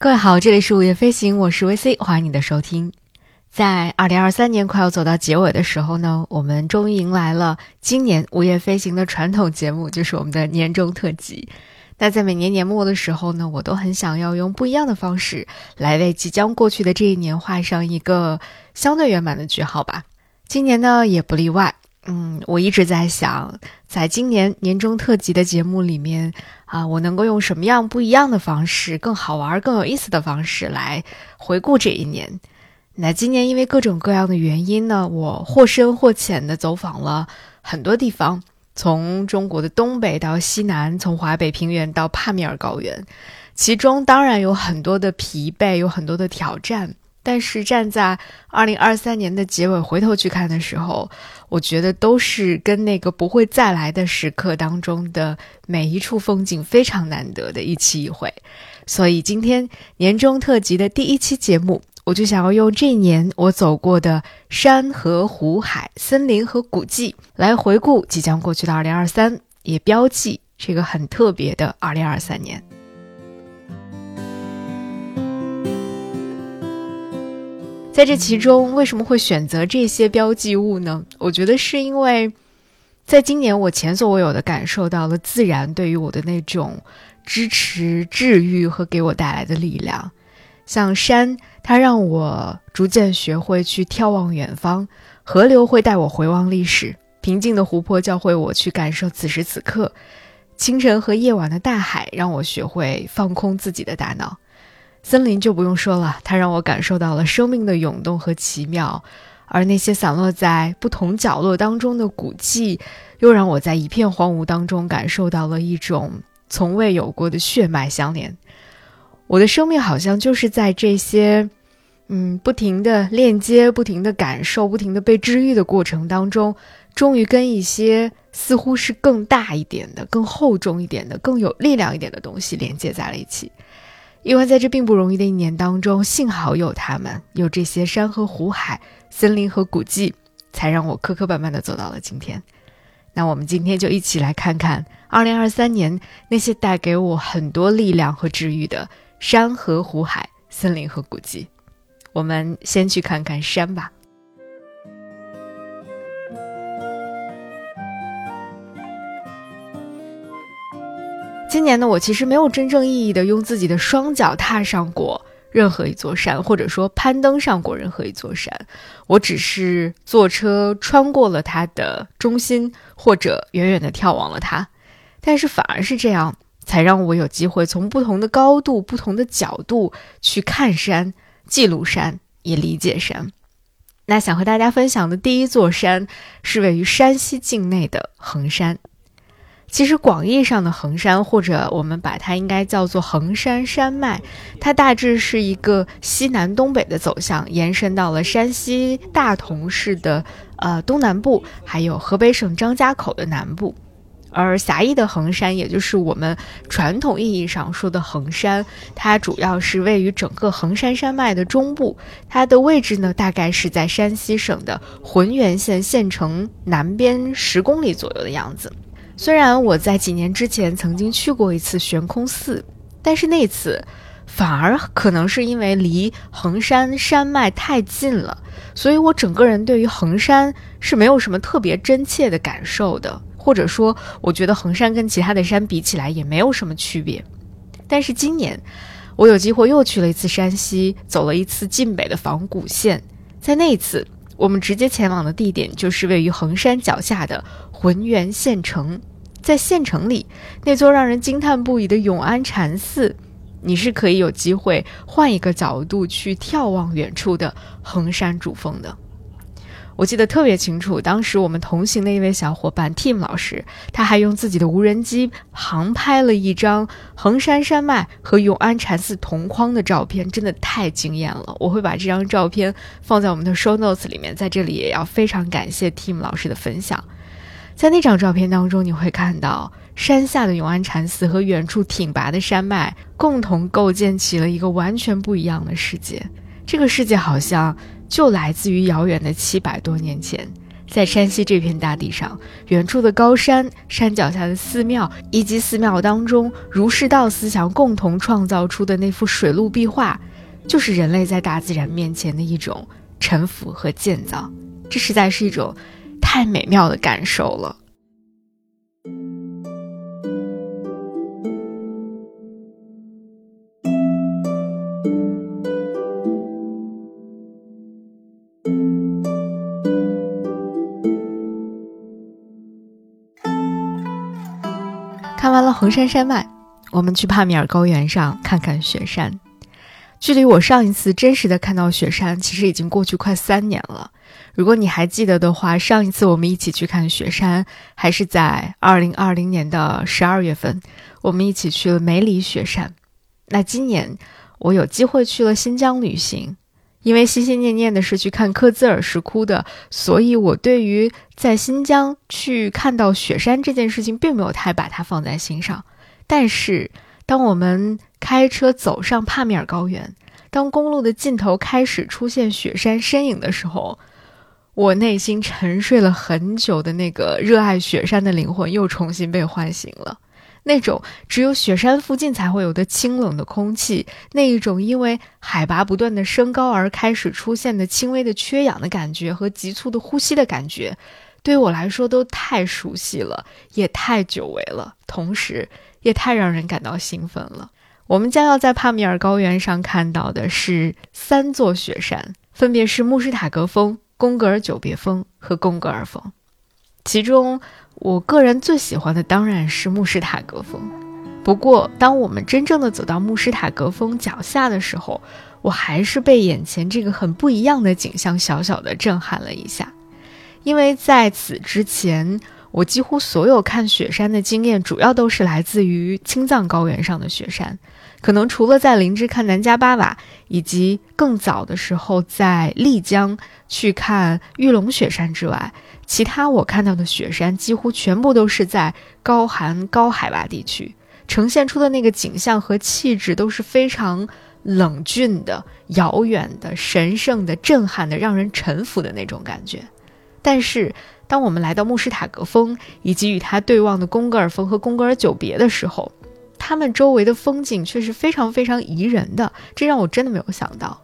各位好，这里是午夜飞行，我是 VC，欢迎你的收听。在二零二三年快要走到结尾的时候呢，我们终于迎来了今年午夜飞行的传统节目，就是我们的年终特辑。那在每年年末的时候呢，我都很想要用不一样的方式来为即将过去的这一年画上一个相对圆满的句号吧。今年呢也不例外。嗯，我一直在想，在今年年终特辑的节目里面啊，我能够用什么样不一样的方式，更好玩、更有意思的方式来回顾这一年。那今年因为各种各样的原因呢，我或深或浅的走访了很多地方，从中国的东北到西南，从华北平原到帕米尔高原，其中当然有很多的疲惫，有很多的挑战。但是站在二零二三年的结尾回头去看的时候，我觉得都是跟那个不会再来的时刻当中的每一处风景非常难得的一期一会。所以今天年终特辑的第一期节目，我就想要用这一年我走过的山河湖海、森林和古迹来回顾即将过去的二零二三，也标记这个很特别的二零二三年。在这其中，为什么会选择这些标记物呢？我觉得是因为，在今年我前所未有的感受到了自然对于我的那种支持、治愈和给我带来的力量。像山，它让我逐渐学会去眺望远方；河流会带我回望历史；平静的湖泊教会我去感受此时此刻；清晨和夜晚的大海让我学会放空自己的大脑。森林就不用说了，它让我感受到了生命的涌动和奇妙，而那些散落在不同角落当中的古迹，又让我在一片荒芜当中感受到了一种从未有过的血脉相连。我的生命好像就是在这些，嗯，不停的链接、不停的感受、不停的被治愈的过程当中，终于跟一些似乎是更大一点的、更厚重一点的、更有力量一点的东西连接在了一起。因为在这并不容易的一年当中，幸好有他们，有这些山河湖海、森林和古迹，才让我磕磕绊绊的走到了今天。那我们今天就一起来看看2023年那些带给我很多力量和治愈的山河湖海、森林和古迹。我们先去看看山吧。今年呢，我其实没有真正意义的用自己的双脚踏上过任何一座山，或者说攀登上过任何一座山。我只是坐车穿过了它的中心，或者远远的眺望了它。但是反而是这样，才让我有机会从不同的高度、不同的角度去看山、记录山、也理解山。那想和大家分享的第一座山，是位于山西境内的衡山。其实广义上的衡山，或者我们把它应该叫做衡山山脉，它大致是一个西南东北的走向，延伸到了山西大同市的呃东南部，还有河北省张家口的南部。而狭义的衡山，也就是我们传统意义上说的衡山，它主要是位于整个衡山山脉的中部，它的位置呢，大概是在山西省的浑源县县城南边十公里左右的样子。虽然我在几年之前曾经去过一次悬空寺，但是那次反而可能是因为离衡山山脉太近了，所以我整个人对于衡山是没有什么特别真切的感受的，或者说，我觉得衡山跟其他的山比起来也没有什么区别。但是今年，我有机会又去了一次山西，走了一次晋北的仿古县，在那一次，我们直接前往的地点就是位于衡山脚下的浑源县城。在县城里，那座让人惊叹不已的永安禅寺，你是可以有机会换一个角度去眺望远处的衡山主峰的。我记得特别清楚，当时我们同行的一位小伙伴 Tim 老师，他还用自己的无人机航拍了一张衡山山脉和永安禅寺同框的照片，真的太惊艳了。我会把这张照片放在我们的 Show Notes 里面，在这里也要非常感谢 Tim 老师的分享。在那张照片当中，你会看到山下的永安禅寺和远处挺拔的山脉共同构建起了一个完全不一样的世界。这个世界好像就来自于遥远的七百多年前，在山西这片大地上，远处的高山、山脚下的寺庙，以及寺庙当中儒释道思想共同创造出的那幅水陆壁画，就是人类在大自然面前的一种臣服和建造。这实在是一种太美妙的感受了。看完了衡山山脉，我们去帕米尔高原上看看雪山。距离我上一次真实的看到雪山，其实已经过去快三年了。如果你还记得的话，上一次我们一起去看雪山，还是在二零二零年的十二月份，我们一起去了梅里雪山。那今年我有机会去了新疆旅行。因为心心念念的是去看克孜尔石窟的，所以我对于在新疆去看到雪山这件事情，并没有太把它放在心上。但是，当我们开车走上帕米尔高原，当公路的尽头开始出现雪山身影的时候，我内心沉睡了很久的那个热爱雪山的灵魂又重新被唤醒了。那种只有雪山附近才会有的清冷的空气，那一种因为海拔不断的升高而开始出现的轻微的缺氧的感觉和急促的呼吸的感觉，对我来说都太熟悉了，也太久违了，同时也太让人感到兴奋了。我们将要在帕米尔高原上看到的是三座雪山，分别是穆什塔格峰、贡格尔久别峰和贡格尔峰，其中。我个人最喜欢的当然是穆什塔格峰，不过当我们真正的走到穆什塔格峰脚下的时候，我还是被眼前这个很不一样的景象小小的震撼了一下。因为在此之前，我几乎所有看雪山的经验，主要都是来自于青藏高原上的雪山。可能除了在林芝看南迦巴瓦，以及更早的时候在丽江去看玉龙雪山之外，其他我看到的雪山几乎全部都是在高寒高海拔地区，呈现出的那个景象和气质都是非常冷峻的、遥远的、神圣的、震撼的、让人臣服的那种感觉。但是，当我们来到慕士塔格峰以及与它对望的贡格尔峰和贡格尔久别的时候，他们周围的风景却是非常非常宜人的，这让我真的没有想到。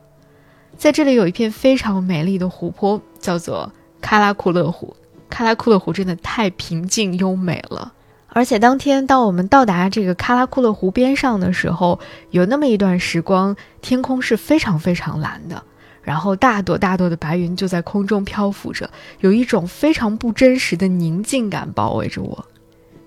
在这里有一片非常美丽的湖泊，叫做。喀拉库勒湖，喀拉库勒湖真的太平静优美了。而且当天，当我们到达这个喀拉库勒湖边上的时候，有那么一段时光，天空是非常非常蓝的，然后大朵大朵的白云就在空中漂浮着，有一种非常不真实的宁静感包围着我。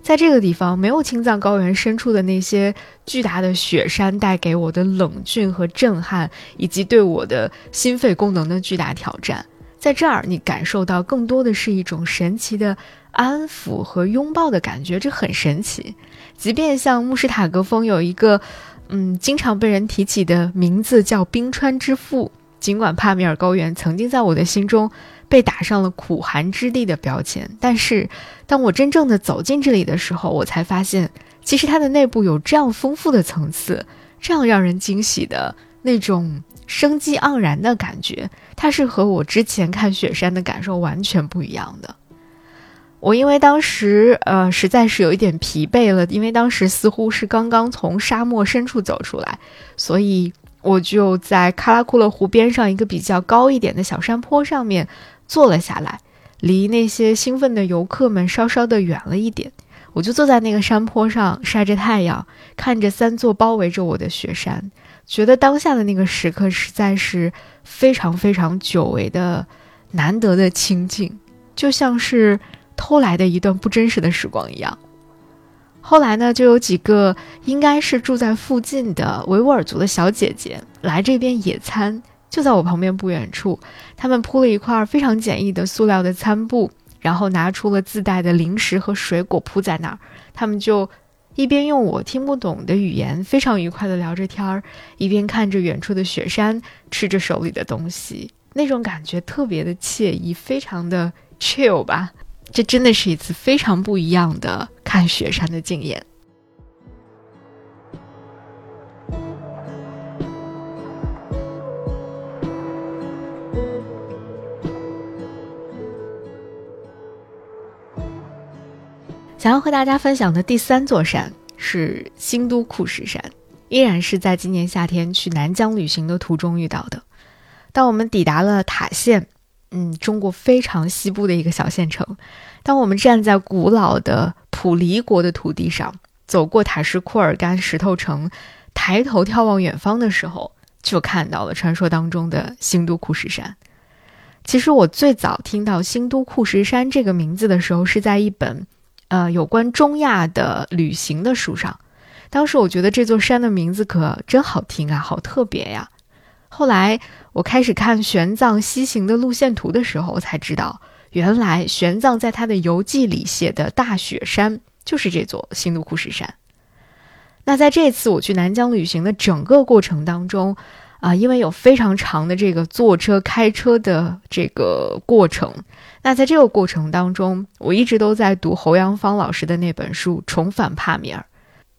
在这个地方，没有青藏高原深处的那些巨大的雪山带给我的冷峻和震撼，以及对我的心肺功能的巨大挑战。在这儿，你感受到更多的是一种神奇的安抚和拥抱的感觉，这很神奇。即便像慕士塔格峰有一个，嗯，经常被人提起的名字叫“冰川之父”，尽管帕米尔高原曾经在我的心中被打上了苦寒之地的标签，但是当我真正的走进这里的时候，我才发现，其实它的内部有这样丰富的层次，这样让人惊喜的那种。生机盎然的感觉，它是和我之前看雪山的感受完全不一样的。我因为当时呃实在是有一点疲惫了，因为当时似乎是刚刚从沙漠深处走出来，所以我就在喀拉库勒湖边上一个比较高一点的小山坡上面坐了下来，离那些兴奋的游客们稍稍的远了一点。我就坐在那个山坡上晒着太阳，看着三座包围着我的雪山。觉得当下的那个时刻实在是非常非常久违的、难得的清静，就像是偷来的一段不真实的时光一样。后来呢，就有几个应该是住在附近的维吾尔族的小姐姐来这边野餐，就在我旁边不远处，他们铺了一块非常简易的塑料的餐布，然后拿出了自带的零食和水果铺在那儿，他们就。一边用我听不懂的语言非常愉快地聊着天儿，一边看着远处的雪山，吃着手里的东西，那种感觉特别的惬意，非常的 chill 吧。这真的是一次非常不一样的看雪山的经验。想要和大家分享的第三座山是新都库什山依然是在今年夏天去南疆旅行的途中遇到的。当我们抵达了塔县嗯，中国非常西部的一个小县城。当我们站在古老的普黎国的土地上，走过塔什库尔干石头城，抬头眺望远方的时候，就看到了传说当中的新都库什山。其实我最早听到新都库什山这个名字的时候，是在一本。呃，有关中亚的旅行的书上，当时我觉得这座山的名字可真好听啊，好特别呀。后来我开始看玄奘西行的路线图的时候，我才知道，原来玄奘在他的游记里写的大雪山就是这座新都库什山。那在这次我去南疆旅行的整个过程当中，啊，因为有非常长的这个坐车、开车的这个过程，那在这个过程当中，我一直都在读侯阳芳老师的那本书《重返帕米尔》，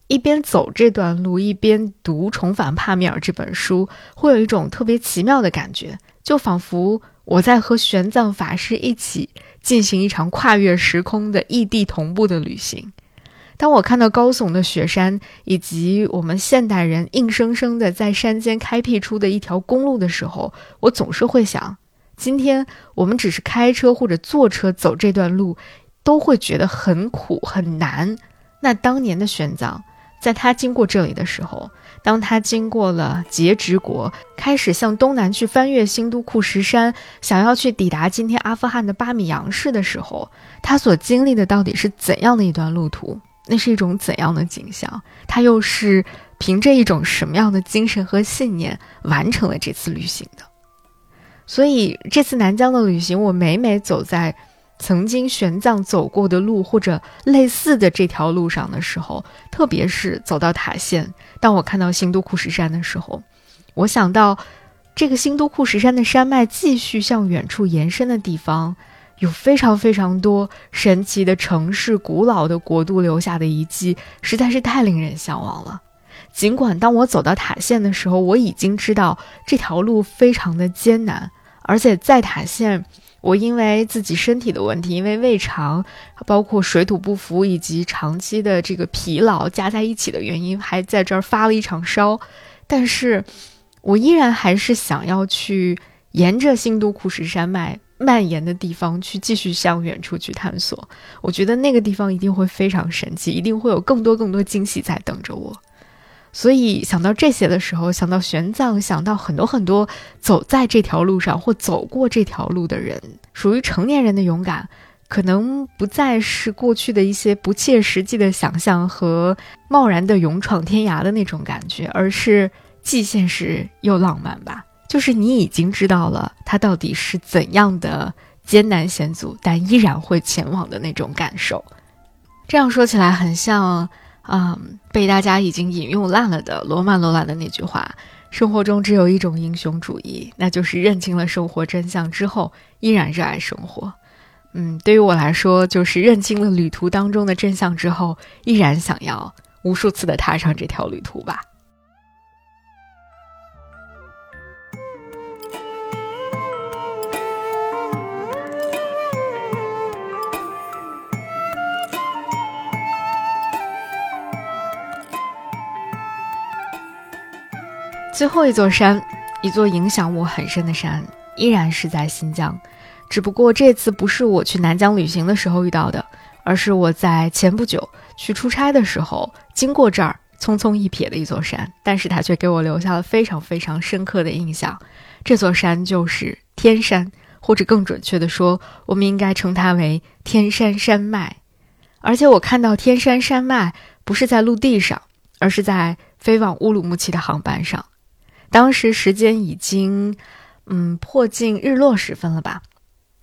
一边走这段路，一边读《重返帕米尔》这本书，会有一种特别奇妙的感觉，就仿佛我在和玄奘法师一起进行一场跨越时空的异地同步的旅行。当我看到高耸的雪山，以及我们现代人硬生生的在山间开辟出的一条公路的时候，我总是会想：今天我们只是开车或者坐车走这段路，都会觉得很苦很难。那当年的玄奘，在他经过这里的时候，当他经过了节直国，开始向东南去翻越新都库什山，想要去抵达今天阿富汗的巴米扬市的时候，他所经历的到底是怎样的一段路途？那是一种怎样的景象？他又是凭着一种什么样的精神和信念完成了这次旅行的？所以这次南疆的旅行，我每每走在曾经玄奘走过的路或者类似的这条路上的时候，特别是走到塔县，当我看到新都库什山的时候，我想到这个新都库什山的山脉继续向远处延伸的地方。有非常非常多神奇的城市、古老的国度留下的遗迹，实在是太令人向往了。尽管当我走到塔县的时候，我已经知道这条路非常的艰难，而且在塔县，我因为自己身体的问题，因为胃肠，包括水土不服以及长期的这个疲劳加在一起的原因，还在这儿发了一场烧。但是，我依然还是想要去沿着新都库什山脉。蔓延的地方去继续向远处去探索，我觉得那个地方一定会非常神奇，一定会有更多更多惊喜在等着我。所以想到这些的时候，想到玄奘，想到很多很多走在这条路上或走过这条路的人，属于成年人的勇敢，可能不再是过去的一些不切实际的想象和贸然的勇闯天涯的那种感觉，而是既现实又浪漫吧。就是你已经知道了它到底是怎样的艰难险阻，但依然会前往的那种感受。这样说起来很像，嗯，被大家已经引用烂了的罗曼·罗兰的那句话：“生活中只有一种英雄主义，那就是认清了生活真相之后依然热爱生活。”嗯，对于我来说，就是认清了旅途当中的真相之后，依然想要无数次的踏上这条旅途吧。最后一座山，一座影响我很深的山，依然是在新疆。只不过这次不是我去南疆旅行的时候遇到的，而是我在前不久去出差的时候经过这儿，匆匆一瞥的一座山。但是它却给我留下了非常非常深刻的印象。这座山就是天山，或者更准确的说，我们应该称它为天山山脉。而且我看到天山山脉不是在陆地上，而是在飞往乌鲁木齐的航班上。当时时间已经，嗯，迫近日落时分了吧？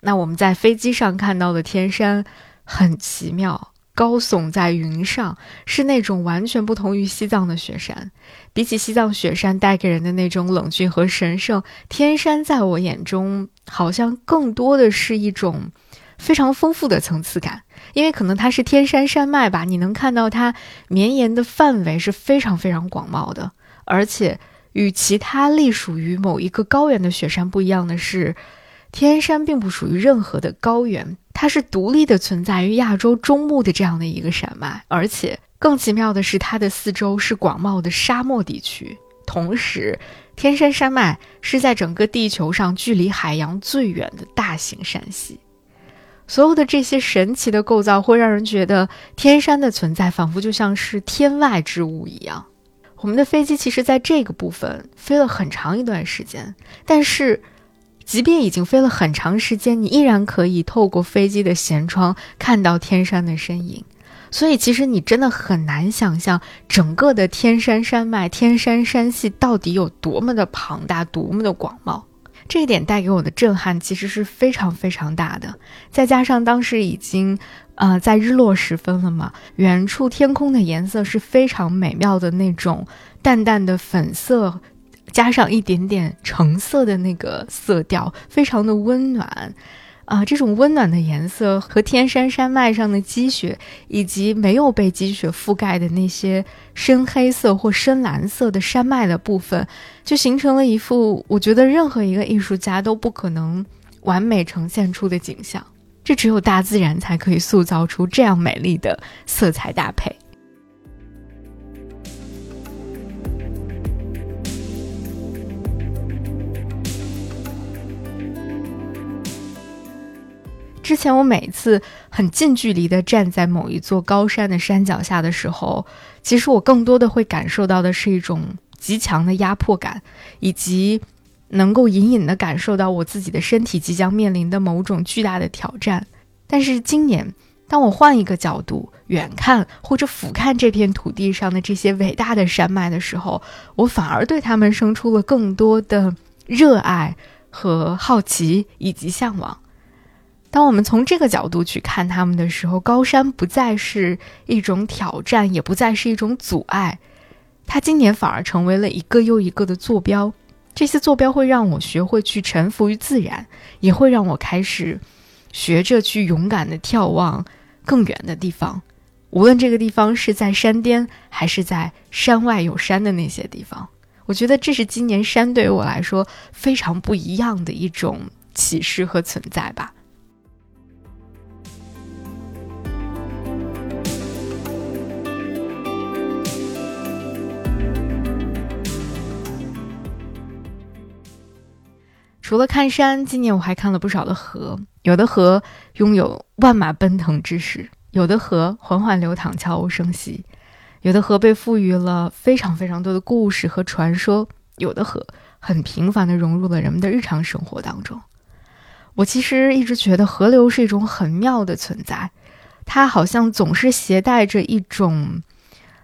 那我们在飞机上看到的天山很奇妙，高耸在云上，是那种完全不同于西藏的雪山。比起西藏雪山带给人的那种冷峻和神圣，天山在我眼中好像更多的是一种非常丰富的层次感，因为可能它是天山山脉吧，你能看到它绵延的范围是非常非常广袤的，而且。与其他隶属于某一个高原的雪山不一样的是，天山并不属于任何的高原，它是独立的存在于亚洲中部的这样的一个山脉，而且更奇妙的是，它的四周是广袤的沙漠地区。同时，天山山脉是在整个地球上距离海洋最远的大型山系。所有的这些神奇的构造，会让人觉得天山的存在仿佛就像是天外之物一样。我们的飞机其实在这个部分飞了很长一段时间，但是，即便已经飞了很长时间，你依然可以透过飞机的舷窗看到天山的身影。所以，其实你真的很难想象整个的天山山脉、天山山系到底有多么的庞大、多么的广袤。这一点带给我的震撼其实是非常非常大的。再加上当时已经，呃，在日落时分了嘛，远处天空的颜色是非常美妙的那种淡淡的粉色，加上一点点橙色的那个色调，非常的温暖。啊，这种温暖的颜色和天山山脉上的积雪，以及没有被积雪覆盖的那些深黑色或深蓝色的山脉的部分，就形成了一幅我觉得任何一个艺术家都不可能完美呈现出的景象。这只有大自然才可以塑造出这样美丽的色彩搭配。之前我每次很近距离的站在某一座高山的山脚下的时候，其实我更多的会感受到的是一种极强的压迫感，以及能够隐隐的感受到我自己的身体即将面临的某种巨大的挑战。但是今年，当我换一个角度远看或者俯瞰这片土地上的这些伟大的山脉的时候，我反而对他们生出了更多的热爱和好奇以及向往。当我们从这个角度去看他们的时候，高山不再是一种挑战，也不再是一种阻碍，它今年反而成为了一个又一个的坐标。这些坐标会让我学会去臣服于自然，也会让我开始学着去勇敢的眺望更远的地方，无论这个地方是在山巅，还是在山外有山的那些地方。我觉得这是今年山对于我来说非常不一样的一种启示和存在吧。除了看山，今年我还看了不少的河。有的河拥有万马奔腾之势，有的河缓缓流淌，悄无声息；有的河被赋予了非常非常多的故事和传说；有的河很平凡地融入了人们的日常生活当中。我其实一直觉得河流是一种很妙的存在，它好像总是携带着一种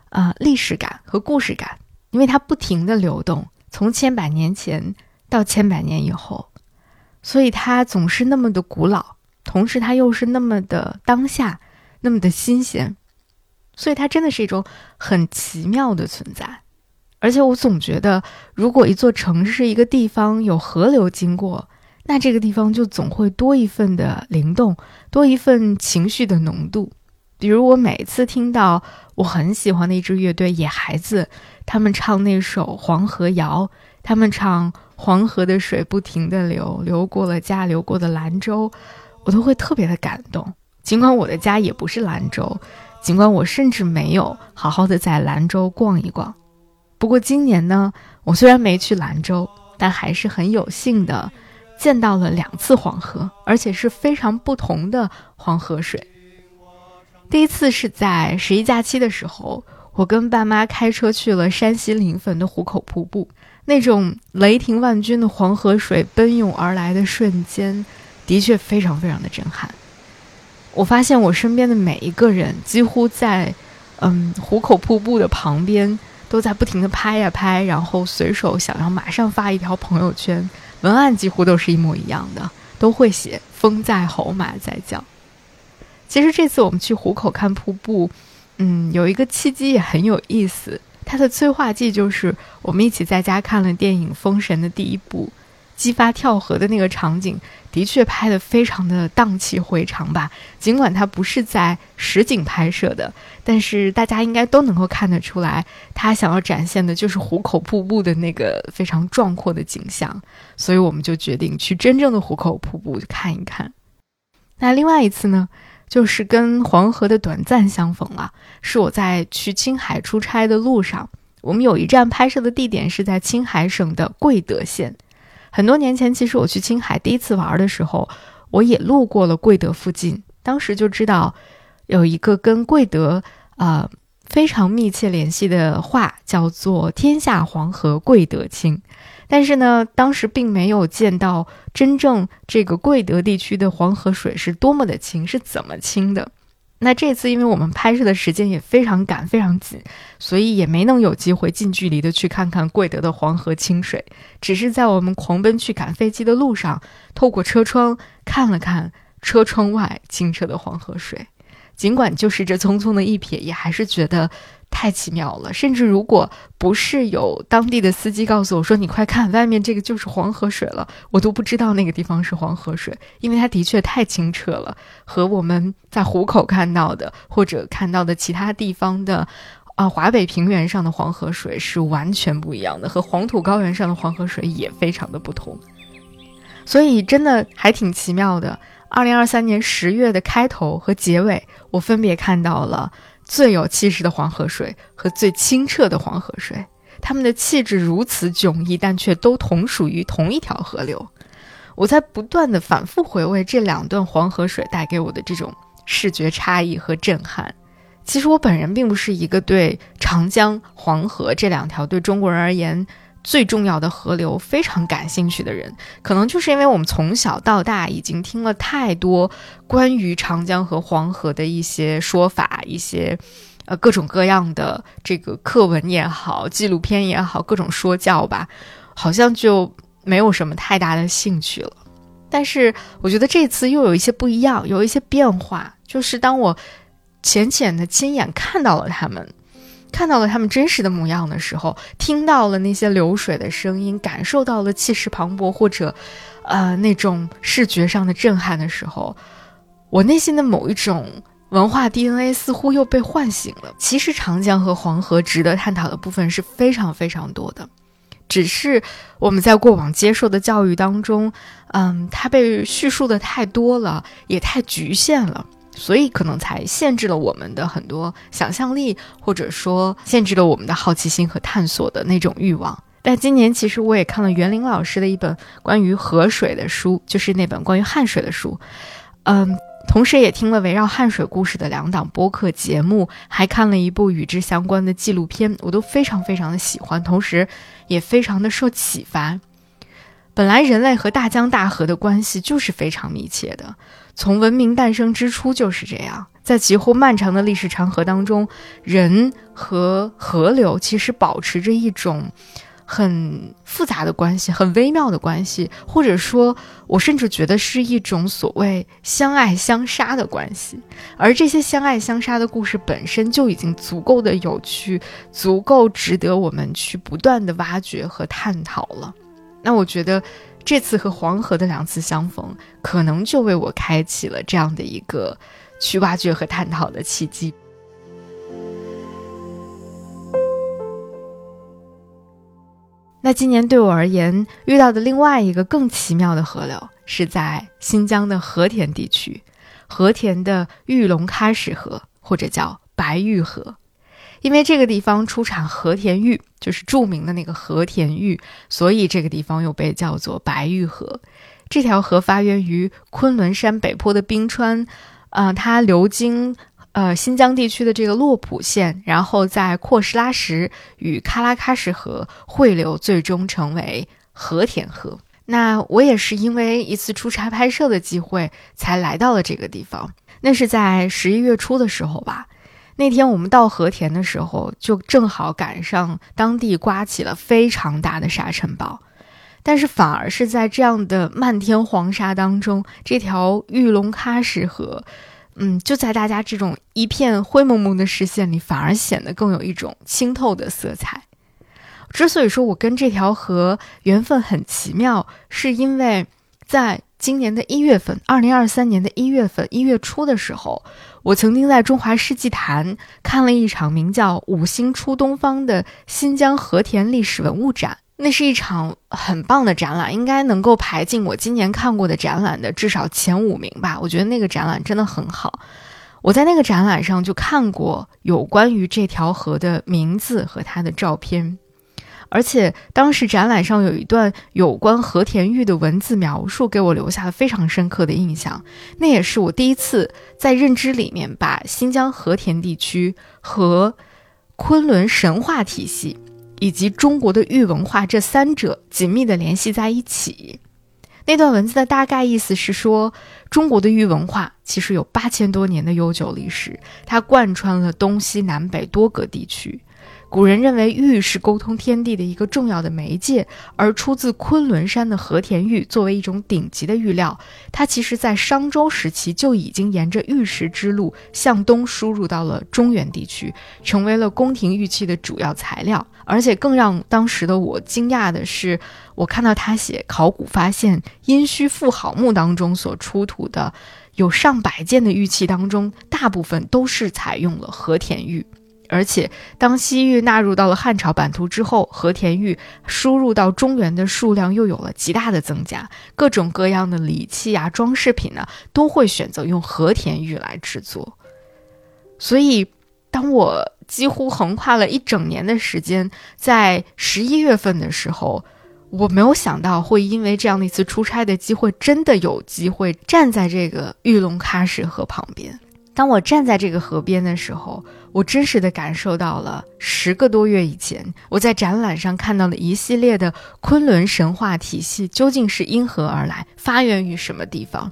啊历史感和故事感，因为它不停地流动，从千百年前。到千百年以后，所以它总是那么的古老，同时它又是那么的当下，那么的新鲜，所以它真的是一种很奇妙的存在。而且我总觉得，如果一座城市、一个地方有河流经过，那这个地方就总会多一份的灵动，多一份情绪的浓度。比如我每次听到我很喜欢的一支乐队野孩子，他们唱那首《黄河谣》，他们唱。黄河的水不停地流，流过了家，流过的兰州，我都会特别的感动。尽管我的家也不是兰州，尽管我甚至没有好好的在兰州逛一逛。不过今年呢，我虽然没去兰州，但还是很有幸的见到了两次黄河，而且是非常不同的黄河水。第一次是在十一假期的时候，我跟爸妈开车去了山西临汾的壶口瀑布。那种雷霆万钧的黄河水奔涌而来的瞬间，的确非常非常的震撼。我发现我身边的每一个人，几乎在嗯壶口瀑布的旁边，都在不停的拍呀拍，然后随手想要马上发一条朋友圈，文案几乎都是一模一样的，都会写“风在吼，马在叫”。其实这次我们去壶口看瀑布，嗯，有一个契机也很有意思。它的催化剂就是我们一起在家看了电影《封神》的第一部，激发跳河的那个场景，的确拍得非常的荡气回肠吧。尽管它不是在实景拍摄的，但是大家应该都能够看得出来，他想要展现的就是壶口瀑布的那个非常壮阔的景象。所以我们就决定去真正的壶口瀑布看一看。那另外一次呢，就是跟黄河的短暂相逢了，是我在去青海出差的路上，我们有一站拍摄的地点是在青海省的贵德县。很多年前，其实我去青海第一次玩的时候，我也路过了贵德附近，当时就知道有一个跟贵德啊。非常密切联系的话叫做“天下黄河贵德清”，但是呢，当时并没有见到真正这个贵德地区的黄河水是多么的清，是怎么清的。那这次因为我们拍摄的时间也非常赶、非常紧，所以也没能有机会近距离的去看看贵德的黄河清水，只是在我们狂奔去赶飞机的路上，透过车窗看了看车窗外清澈的黄河水。尽管就是这匆匆的一瞥，也还是觉得太奇妙了。甚至如果不是有当地的司机告诉我说：“你快看，外面这个就是黄河水了”，我都不知道那个地方是黄河水，因为它的确太清澈了，和我们在湖口看到的或者看到的其他地方的啊华北平原上的黄河水是完全不一样的，和黄土高原上的黄河水也非常的不同。所以真的还挺奇妙的。二零二三年十月的开头和结尾，我分别看到了最有气势的黄河水和最清澈的黄河水。它们的气质如此迥异，但却都同属于同一条河流。我在不断的反复回味这两段黄河水带给我的这种视觉差异和震撼。其实我本人并不是一个对长江、黄河这两条对中国人而言。最重要的河流非常感兴趣的人，可能就是因为我们从小到大已经听了太多关于长江和黄河的一些说法，一些呃各种各样的这个课文也好，纪录片也好，各种说教吧，好像就没有什么太大的兴趣了。但是我觉得这次又有一些不一样，有一些变化，就是当我浅浅的亲眼看到了他们。看到了他们真实的模样的时候，听到了那些流水的声音，感受到了气势磅礴或者，呃，那种视觉上的震撼的时候，我内心的某一种文化 DNA 似乎又被唤醒了。其实长江和黄河值得探讨的部分是非常非常多的，只是我们在过往接受的教育当中，嗯，它被叙述的太多了，也太局限了。所以可能才限制了我们的很多想象力，或者说限制了我们的好奇心和探索的那种欲望。但今年其实我也看了袁林老师的一本关于河水的书，就是那本关于汉水的书。嗯，同时也听了围绕汉水故事的两档播客节目，还看了一部与之相关的纪录片，我都非常非常的喜欢，同时也非常的受启发。本来人类和大江大河的关系就是非常密切的。从文明诞生之初就是这样，在几乎漫长的历史长河当中，人和河流其实保持着一种很复杂的关系，很微妙的关系，或者说，我甚至觉得是一种所谓相爱相杀的关系。而这些相爱相杀的故事本身就已经足够的有趣，足够值得我们去不断的挖掘和探讨了。那我觉得。这次和黄河的两次相逢，可能就为我开启了这样的一个去挖掘和探讨的契机。那今年对我而言，遇到的另外一个更奇妙的河流，是在新疆的和田地区，和田的玉龙喀什河，或者叫白玉河。因为这个地方出产和田玉，就是著名的那个和田玉，所以这个地方又被叫做白玉河。这条河发源于昆仑山北坡的冰川，呃，它流经呃新疆地区的这个洛浦县，然后在阔什拉什与喀拉喀什河汇流，最终成为和田河。那我也是因为一次出差拍摄的机会，才来到了这个地方。那是在十一月初的时候吧。那天我们到和田的时候，就正好赶上当地刮起了非常大的沙尘暴，但是反而是在这样的漫天黄沙当中，这条玉龙喀什河，嗯，就在大家这种一片灰蒙蒙的视线里，反而显得更有一种清透的色彩。之所以说我跟这条河缘分很奇妙，是因为在今年的一月份，二零二三年的一月份一月初的时候。我曾经在中华世纪坛看了一场名叫《五星出东方》的新疆和田历史文物展。那是一场很棒的展览，应该能够排进我今年看过的展览的至少前五名吧。我觉得那个展览真的很好。我在那个展览上就看过有关于这条河的名字和它的照片，而且当时展览上有一段有关和田玉的文字描述，给我留下了非常深刻的印象。那也是我第一次在认知里面把新疆和田地区和昆仑神话体系。以及中国的玉文化这三者紧密地联系在一起。那段文字的大概意思是说，中国的玉文化其实有八千多年的悠久历史，它贯穿了东西南北多个地区。古人认为玉是沟通天地的一个重要的媒介，而出自昆仑山的和田玉作为一种顶级的玉料，它其实在商周时期就已经沿着玉石之路向东输入到了中原地区，成为了宫廷玉器的主要材料。而且更让当时的我惊讶的是，我看到他写考古发现殷墟妇好墓当中所出土的有上百件的玉器当中，大部分都是采用了和田玉。而且，当西域纳入到了汉朝版图之后，和田玉输入到中原的数量又有了极大的增加。各种各样的礼器啊、装饰品呢，都会选择用和田玉来制作。所以，当我几乎横跨了一整年的时间，在十一月份的时候，我没有想到会因为这样的一次出差的机会，真的有机会站在这个玉龙喀什河旁边。当我站在这个河边的时候，我真实的感受到了十个多月以前我在展览上看到的一系列的昆仑神话体系究竟是因何而来，发源于什么地方，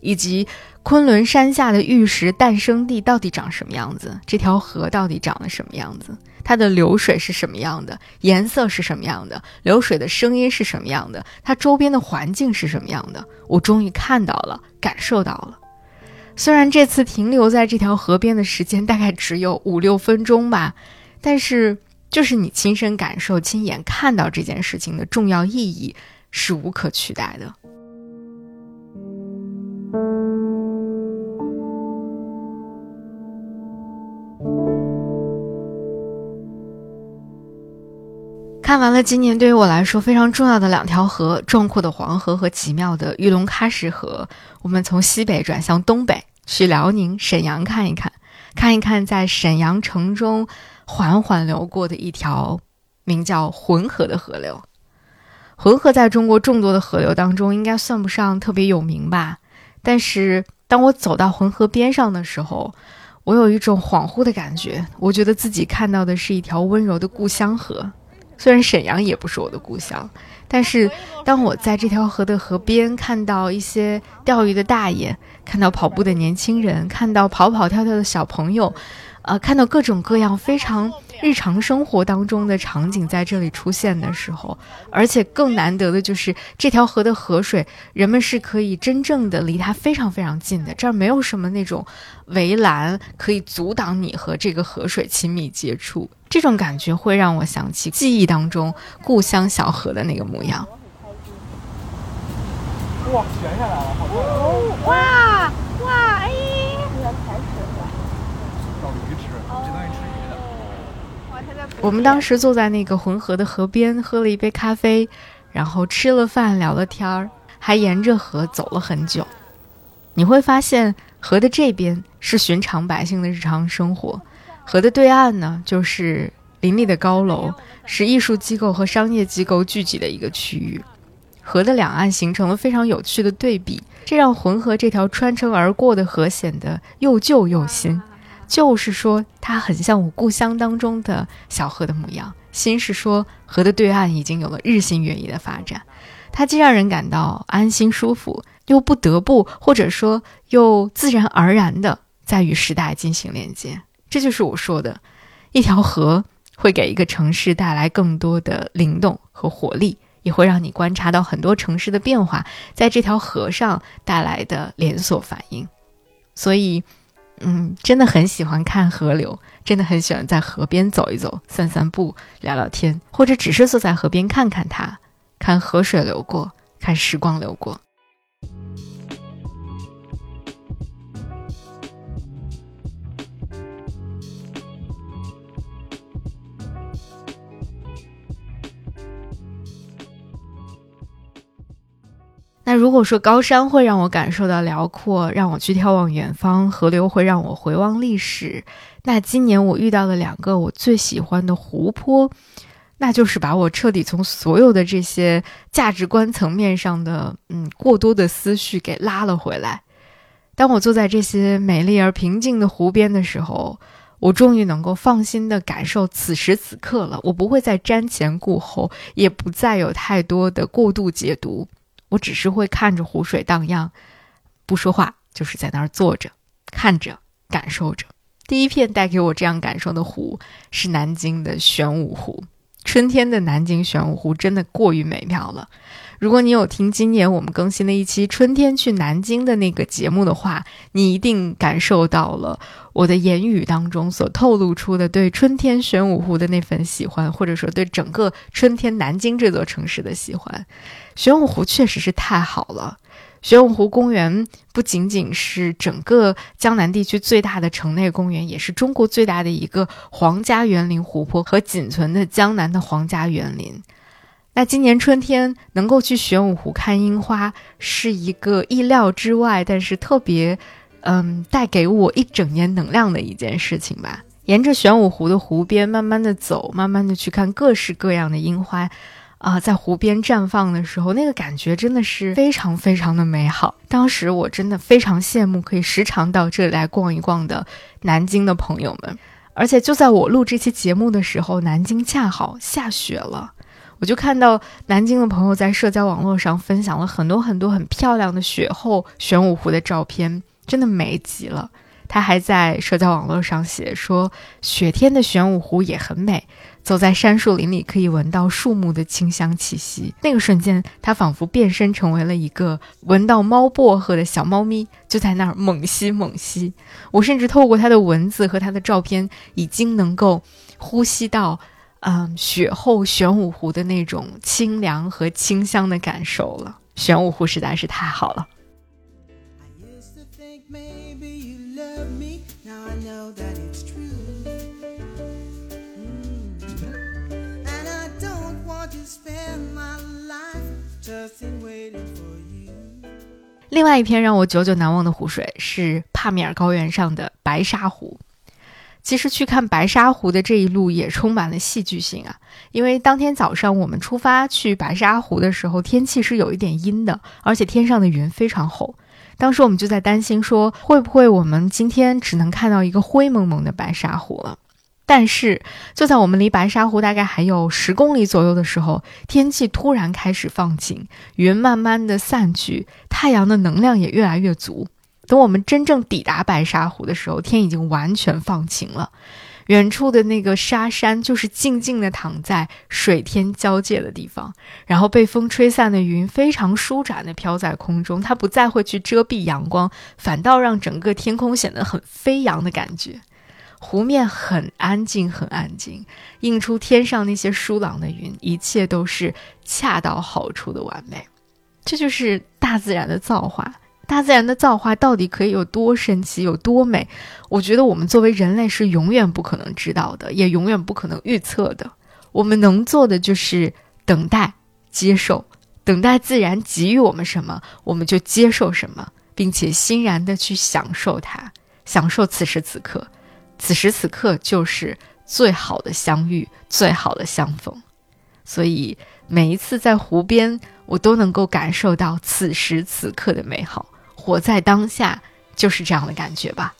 以及昆仑山下的玉石诞生地到底长什么样子，这条河到底长了什么样子，它的流水是什么样的，颜色是什么样的，流水的声音是什么样的，它周边的环境是什么样的，我终于看到了，感受到了。虽然这次停留在这条河边的时间大概只有五六分钟吧，但是就是你亲身感受、亲眼看到这件事情的重要意义是无可取代的。看完了今年对于我来说非常重要的两条河——壮阔的黄河和奇妙的玉龙喀什河，我们从西北转向东北。去辽宁沈阳看一看，看一看在沈阳城中缓缓流过的一条名叫浑河的河流。浑河在中国众多的河流当中应该算不上特别有名吧，但是当我走到浑河边上的时候，我有一种恍惚的感觉，我觉得自己看到的是一条温柔的故乡河。虽然沈阳也不是我的故乡。但是，当我在这条河的河边看到一些钓鱼的大爷，看到跑步的年轻人，看到跑跑跳跳的小朋友，呃，看到各种各样非常日常生活当中的场景在这里出现的时候，而且更难得的就是这条河的河水，人们是可以真正的离它非常非常近的，这儿没有什么那种围栏可以阻挡你和这个河水亲密接触。这种感觉会让我想起记忆当中故乡小河的那个模样。哇，悬下来了，好多！哇哇，哎，要踩水了。找鱼吃，只能吃鱼的。哇，他在。我们当时坐在那个浑河的河边，喝了一杯咖啡，然后吃了饭，聊了天儿，还沿着河走了很久。你会发现，河的这边是寻常百姓的日常生活。河的对岸呢，就是林立的高楼，是艺术机构和商业机构聚集的一个区域。河的两岸形成了非常有趣的对比，这让浑河这条穿城而过的河显得又旧又新。旧是说它很像我故乡当中的小河的模样，新是说河的对岸已经有了日新月异的发展。它既让人感到安心舒服，又不得不或者说又自然而然的在与时代进行连接。这就是我说的，一条河会给一个城市带来更多的灵动和活力，也会让你观察到很多城市的变化在这条河上带来的连锁反应。所以，嗯，真的很喜欢看河流，真的很喜欢在河边走一走、散散步、聊聊天，或者只是坐在河边看看它，看河水流过，看时光流过。那如果说高山会让我感受到辽阔，让我去眺望远方；河流会让我回望历史。那今年我遇到了两个我最喜欢的湖泊，那就是把我彻底从所有的这些价值观层面上的嗯过多的思绪给拉了回来。当我坐在这些美丽而平静的湖边的时候，我终于能够放心的感受此时此刻了。我不会再瞻前顾后，也不再有太多的过度解读。我只是会看着湖水荡漾，不说话，就是在那儿坐着，看着，感受着。第一片带给我这样感受的湖是南京的玄武湖。春天的南京玄武湖真的过于美妙了。如果你有听今年我们更新的一期《春天去南京》的那个节目的话，你一定感受到了我的言语当中所透露出的对春天玄武湖的那份喜欢，或者说对整个春天南京这座城市的喜欢。玄武湖确实是太好了。玄武湖公园不仅仅是整个江南地区最大的城内公园，也是中国最大的一个皇家园林湖泊和仅存的江南的皇家园林。那今年春天能够去玄武湖看樱花，是一个意料之外，但是特别，嗯，带给我一整年能量的一件事情吧。沿着玄武湖的湖边慢慢的走，慢慢的去看各式各样的樱花。啊，在湖边绽放的时候，那个感觉真的是非常非常的美好。当时我真的非常羡慕可以时常到这里来逛一逛的南京的朋友们。而且就在我录这期节目的时候，南京恰好下雪了，我就看到南京的朋友在社交网络上分享了很多很多很漂亮的雪后玄武湖的照片，真的美极了。他还在社交网络上写说，雪天的玄武湖也很美。走在杉树林里，可以闻到树木的清香气息。那个瞬间，他仿佛变身成为了一个闻到猫薄荷的小猫咪，就在那儿猛吸猛吸。我甚至透过他的文字和他的照片，已经能够呼吸到，嗯，雪后玄武湖的那种清凉和清香的感受了。玄武湖实在是太好了。另外一篇让我久久难忘的湖水是帕米尔高原上的白沙湖。其实去看白沙湖的这一路也充满了戏剧性啊，因为当天早上我们出发去白沙湖的时候，天气是有一点阴的，而且天上的云非常厚。当时我们就在担心说，会不会我们今天只能看到一个灰蒙蒙的白沙湖了。但是，就在我们离白沙湖大概还有十公里左右的时候，天气突然开始放晴，云慢慢的散去，太阳的能量也越来越足。等我们真正抵达白沙湖的时候，天已经完全放晴了。远处的那个沙山，就是静静的躺在水天交界的地方，然后被风吹散的云非常舒展的飘在空中，它不再会去遮蔽阳光，反倒让整个天空显得很飞扬的感觉。湖面很安静，很安静，映出天上那些疏朗的云，一切都是恰到好处的完美。这就是大自然的造化。大自然的造化到底可以有多神奇，有多美？我觉得我们作为人类是永远不可能知道的，也永远不可能预测的。我们能做的就是等待、接受，等待自然给予我们什么，我们就接受什么，并且欣然的去享受它，享受此时此刻。此时此刻就是最好的相遇，最好的相逢，所以每一次在湖边，我都能够感受到此时此刻的美好。活在当下，就是这样的感觉吧。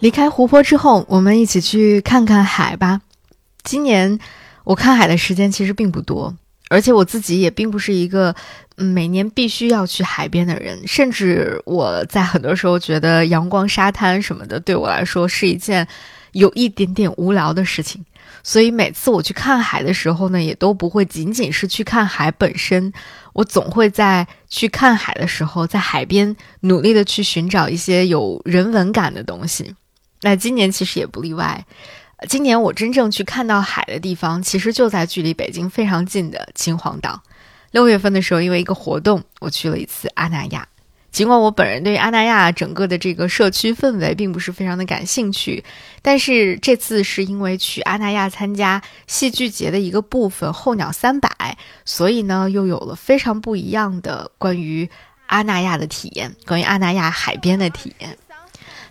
离开湖泊之后，我们一起去看看海吧。今年我看海的时间其实并不多，而且我自己也并不是一个每年必须要去海边的人。甚至我在很多时候觉得阳光、沙滩什么的，对我来说是一件有一点点无聊的事情。所以每次我去看海的时候呢，也都不会仅仅是去看海本身，我总会在去看海的时候，在海边努力的去寻找一些有人文感的东西。那今年其实也不例外，今年我真正去看到海的地方，其实就在距离北京非常近的秦皇岛。六月份的时候，因为一个活动，我去了一次阿那亚。尽管我本人对阿那亚整个的这个社区氛围并不是非常的感兴趣，但是这次是因为去阿那亚参加戏剧节的一个部分候鸟三百，所以呢又有了非常不一样的关于阿那亚的体验，关于阿那亚海边的体验。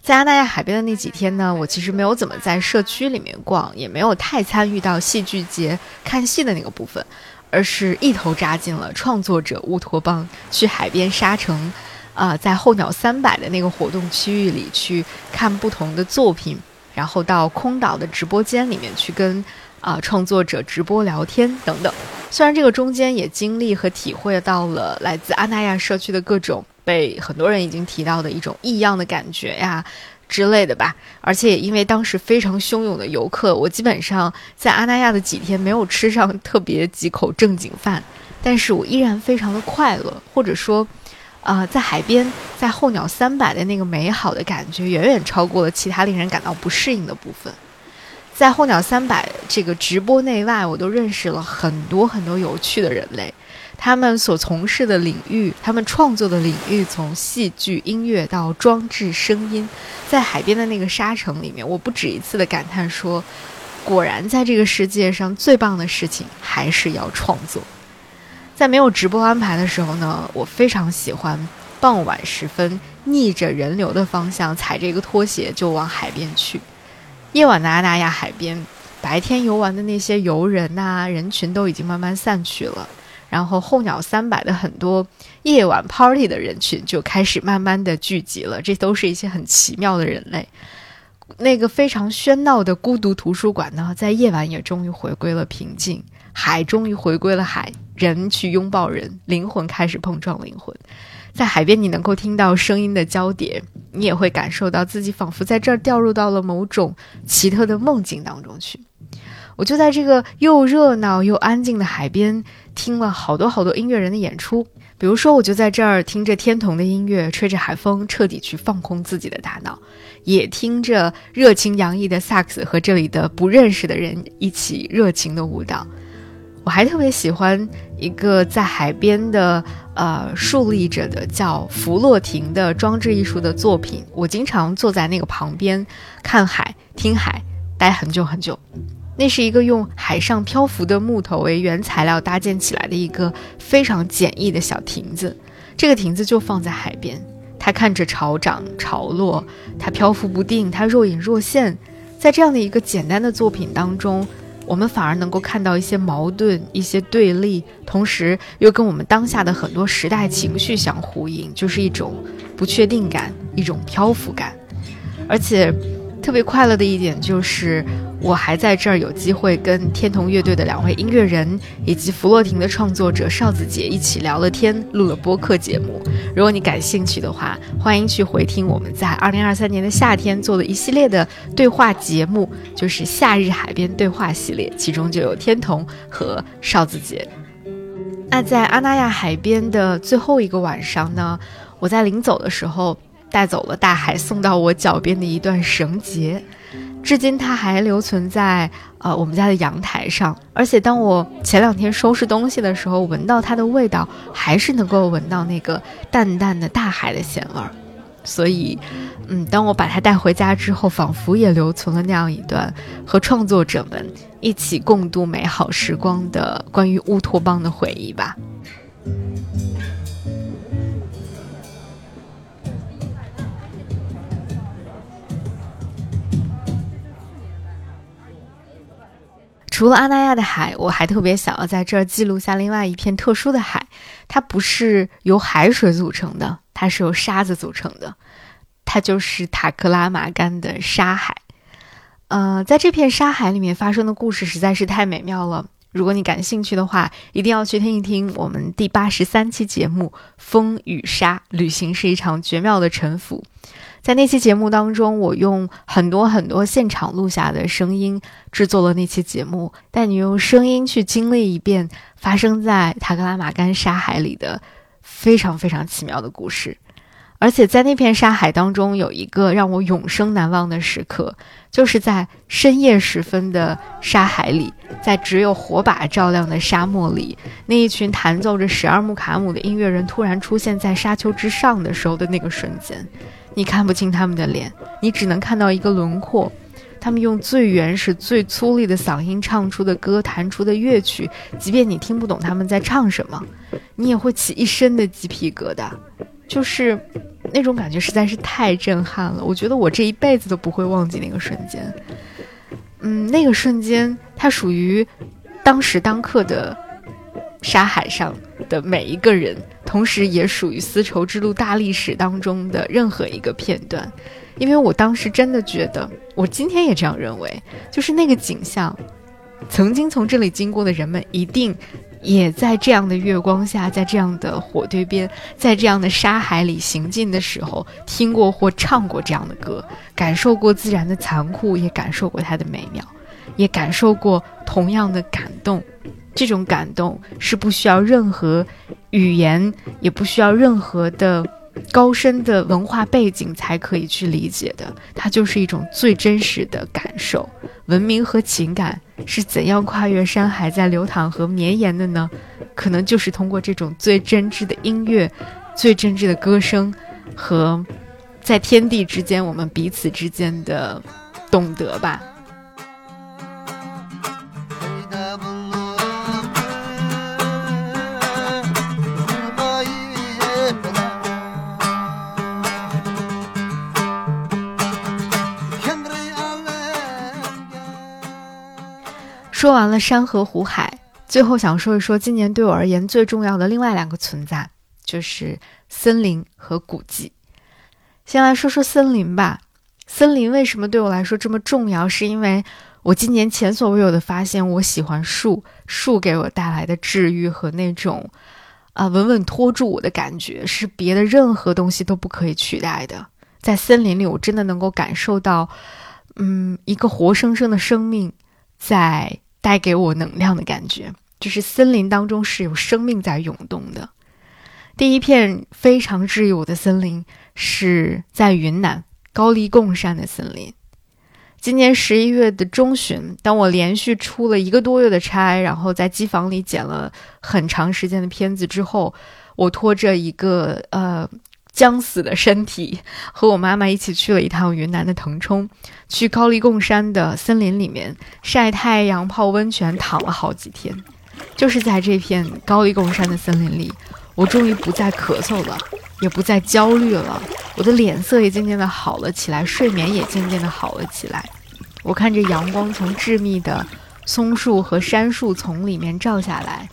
在阿那亚海边的那几天呢，我其实没有怎么在社区里面逛，也没有太参与到戏剧节看戏的那个部分，而是一头扎进了创作者乌托邦，去海边沙城，啊，在候鸟三百的那个活动区域里去看不同的作品，然后到空岛的直播间里面去跟啊创作者直播聊天等等。虽然这个中间也经历和体会到了来自阿那亚社区的各种。被很多人已经提到的一种异样的感觉呀之类的吧，而且也因为当时非常汹涌的游客，我基本上在阿那亚的几天没有吃上特别几口正经饭，但是我依然非常的快乐，或者说，啊，在海边在候鸟三百的那个美好的感觉，远远超过了其他令人感到不适应的部分。在候鸟三百这个直播内外，我都认识了很多很多有趣的人类。他们所从事的领域，他们创作的领域，从戏剧、音乐到装置、声音，在海边的那个沙城里面，我不止一次的感叹说：“果然，在这个世界上最棒的事情还是要创作。”在没有直播安排的时候呢，我非常喜欢傍晚时分逆着人流的方向，踩着一个拖鞋就往海边去。夜晚的阿那亚海边，白天游玩的那些游人呐，人群都已经慢慢散去了。然后候鸟三百的很多夜晚 party 的人群就开始慢慢的聚集了，这都是一些很奇妙的人类。那个非常喧闹的孤独图书馆呢，在夜晚也终于回归了平静，海终于回归了海，人去拥抱人，灵魂开始碰撞灵魂。在海边，你能够听到声音的交叠，你也会感受到自己仿佛在这儿掉入到了某种奇特的梦境当中去。我就在这个又热闹又安静的海边，听了好多好多音乐人的演出。比如说，我就在这儿听着天童的音乐，吹着海风，彻底去放空自己的大脑；也听着热情洋溢的萨克斯和这里的不认识的人一起热情的舞蹈。我还特别喜欢一个在海边的呃竖立着的叫弗洛廷的装置艺术的作品。我经常坐在那个旁边看海、听海，待很久很久。那是一个用海上漂浮的木头为原材料搭建起来的一个非常简易的小亭子，这个亭子就放在海边，它看着潮涨潮落，它漂浮不定，它若隐若现。在这样的一个简单的作品当中，我们反而能够看到一些矛盾、一些对立，同时又跟我们当下的很多时代情绪相呼应，就是一种不确定感，一种漂浮感，而且。特别快乐的一点就是，我还在这儿有机会跟天童乐队的两位音乐人以及弗洛廷的创作者邵子杰一起聊了天，录了播客节目。如果你感兴趣的话，欢迎去回听我们在二零二三年的夏天做的一系列的对话节目，就是夏日海边对话系列，其中就有天童和邵子杰。那在阿那亚海边的最后一个晚上呢，我在临走的时候。带走了大海送到我脚边的一段绳结，至今它还留存在呃我们家的阳台上。而且当我前两天收拾东西的时候，闻到它的味道，还是能够闻到那个淡淡的大海的咸味儿。所以，嗯，当我把它带回家之后，仿佛也留存了那样一段和创作者们一起共度美好时光的关于乌托邦的回忆吧。除了阿那亚的海，我还特别想要在这儿记录下另外一片特殊的海。它不是由海水组成的，它是由沙子组成的。它就是塔克拉玛干的沙海。呃，在这片沙海里面发生的故事实在是太美妙了。如果你感兴趣的话，一定要去听一听我们第八十三期节目《风与沙》，旅行是一场绝妙的沉浮。在那期节目当中，我用很多很多现场录下的声音制作了那期节目，带你用声音去经历一遍发生在塔克拉玛干沙海里的非常非常奇妙的故事。而且在那片沙海当中，有一个让我永生难忘的时刻，就是在深夜时分的沙海里，在只有火把照亮的沙漠里，那一群弹奏着十二木卡姆的音乐人突然出现在沙丘之上的时候的那个瞬间，你看不清他们的脸，你只能看到一个轮廓。他们用最原始、最粗粝的嗓音唱出的歌，弹出的乐曲，即便你听不懂他们在唱什么，你也会起一身的鸡皮疙瘩。就是那种感觉实在是太震撼了，我觉得我这一辈子都不会忘记那个瞬间。嗯，那个瞬间，它属于当时当刻的沙海上的每一个人，同时也属于丝绸之路大历史当中的任何一个片段。因为我当时真的觉得，我今天也这样认为，就是那个景象，曾经从这里经过的人们，一定也在这样的月光下，在这样的火堆边，在这样的沙海里行进的时候，听过或唱过这样的歌，感受过自然的残酷，也感受过它的美妙，也感受过同样的感动。这种感动是不需要任何语言，也不需要任何的。高深的文化背景才可以去理解的，它就是一种最真实的感受。文明和情感是怎样跨越山海在流淌和绵延的呢？可能就是通过这种最真挚的音乐、最真挚的歌声和在天地之间我们彼此之间的懂得吧。说完了山河湖海，最后想说一说今年对我而言最重要的另外两个存在，就是森林和古迹。先来说说森林吧。森林为什么对我来说这么重要？是因为我今年前所未有的发现，我喜欢树，树给我带来的治愈和那种啊稳稳托住我的感觉，是别的任何东西都不可以取代的。在森林里，我真的能够感受到，嗯，一个活生生的生命在。带给我能量的感觉，就是森林当中是有生命在涌动的。第一片非常治愈我的森林是在云南高黎贡山的森林。今年十一月的中旬，当我连续出了一个多月的差，然后在机房里剪了很长时间的片子之后，我拖着一个呃。将死的身体，和我妈妈一起去了一趟云南的腾冲，去高黎贡山的森林里面晒太阳、泡温泉，躺了好几天。就是在这片高黎贡山的森林里，我终于不再咳嗽了，也不再焦虑了，我的脸色也渐渐的好了起来，睡眠也渐渐的好了起来。我看着阳光从致密的松树和杉树丛里面照下来，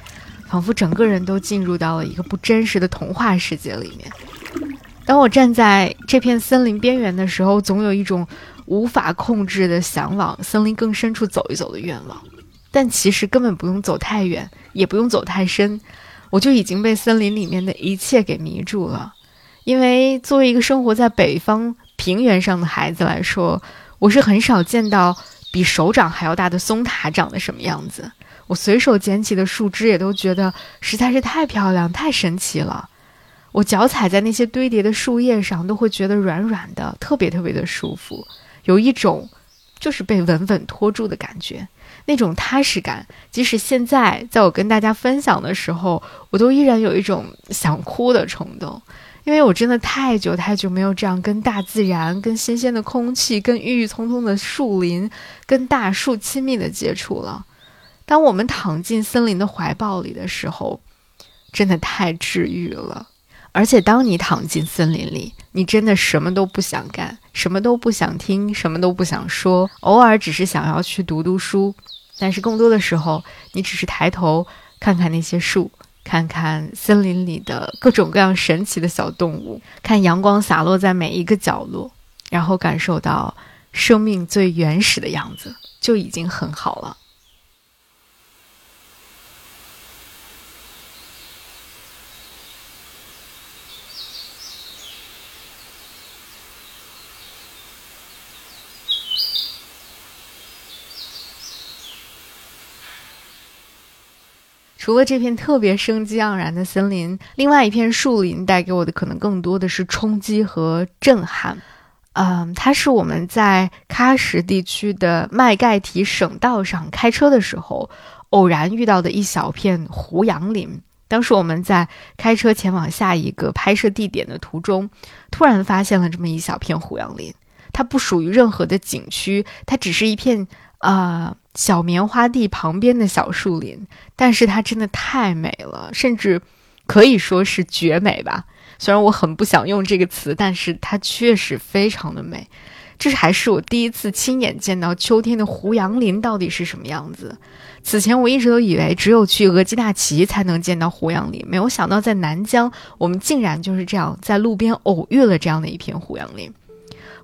仿佛整个人都进入到了一个不真实的童话世界里面。当我站在这片森林边缘的时候，总有一种无法控制的想往森林更深处走一走的愿望。但其实根本不用走太远，也不用走太深，我就已经被森林里面的一切给迷住了。因为作为一个生活在北方平原上的孩子来说，我是很少见到比手掌还要大的松塔长得什么样子。我随手捡起的树枝也都觉得实在是太漂亮、太神奇了。我脚踩在那些堆叠的树叶上，都会觉得软软的，特别特别的舒服，有一种就是被稳稳托住的感觉，那种踏实感。即使现在在我跟大家分享的时候，我都依然有一种想哭的冲动，因为我真的太久太久没有这样跟大自然、跟新鲜的空气、跟郁郁葱葱的树林、跟大树亲密的接触了。当我们躺进森林的怀抱里的时候，真的太治愈了。而且，当你躺进森林里，你真的什么都不想干，什么都不想听，什么都不想说，偶尔只是想要去读读书。但是更多的时候，你只是抬头看看那些树，看看森林里的各种各样神奇的小动物，看阳光洒落在每一个角落，然后感受到生命最原始的样子，就已经很好了。除了这片特别生机盎然的森林，另外一片树林带给我的可能更多的是冲击和震撼。嗯，它是我们在喀什地区的麦盖提省道上开车的时候偶然遇到的一小片胡杨林。当时我们在开车前往下一个拍摄地点的途中，突然发现了这么一小片胡杨林。它不属于任何的景区，它只是一片啊。小棉花地旁边的小树林，但是它真的太美了，甚至可以说是绝美吧。虽然我很不想用这个词，但是它确实非常的美。这是还是我第一次亲眼见到秋天的胡杨林到底是什么样子。此前我一直都以为只有去额济纳旗才能见到胡杨林，没有想到在南疆，我们竟然就是这样在路边偶遇了这样的一片胡杨林。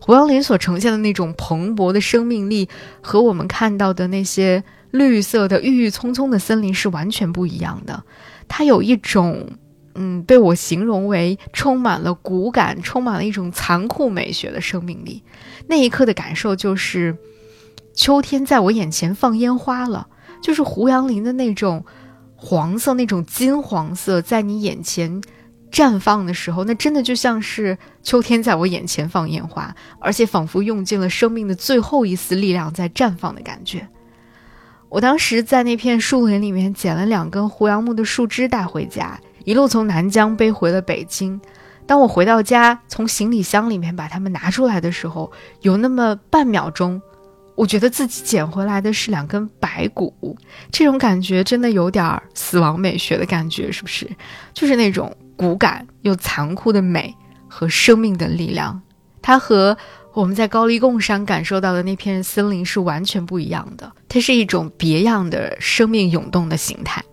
胡杨林所呈现的那种蓬勃的生命力，和我们看到的那些绿色的郁郁葱葱的森林是完全不一样的。它有一种，嗯，被我形容为充满了骨感、充满了一种残酷美学的生命力。那一刻的感受就是，秋天在我眼前放烟花了，就是胡杨林的那种黄色、那种金黄色，在你眼前。绽放的时候，那真的就像是秋天在我眼前放烟花，而且仿佛用尽了生命的最后一丝力量在绽放的感觉。我当时在那片树林里面捡了两根胡杨木的树枝带回家，一路从南疆背回了北京。当我回到家，从行李箱里面把它们拿出来的时候，有那么半秒钟，我觉得自己捡回来的是两根白骨。这种感觉真的有点死亡美学的感觉，是不是？就是那种。骨感又残酷的美和生命的力量，它和我们在高黎贡山感受到的那片森林是完全不一样的。它是一种别样的生命涌动的形态。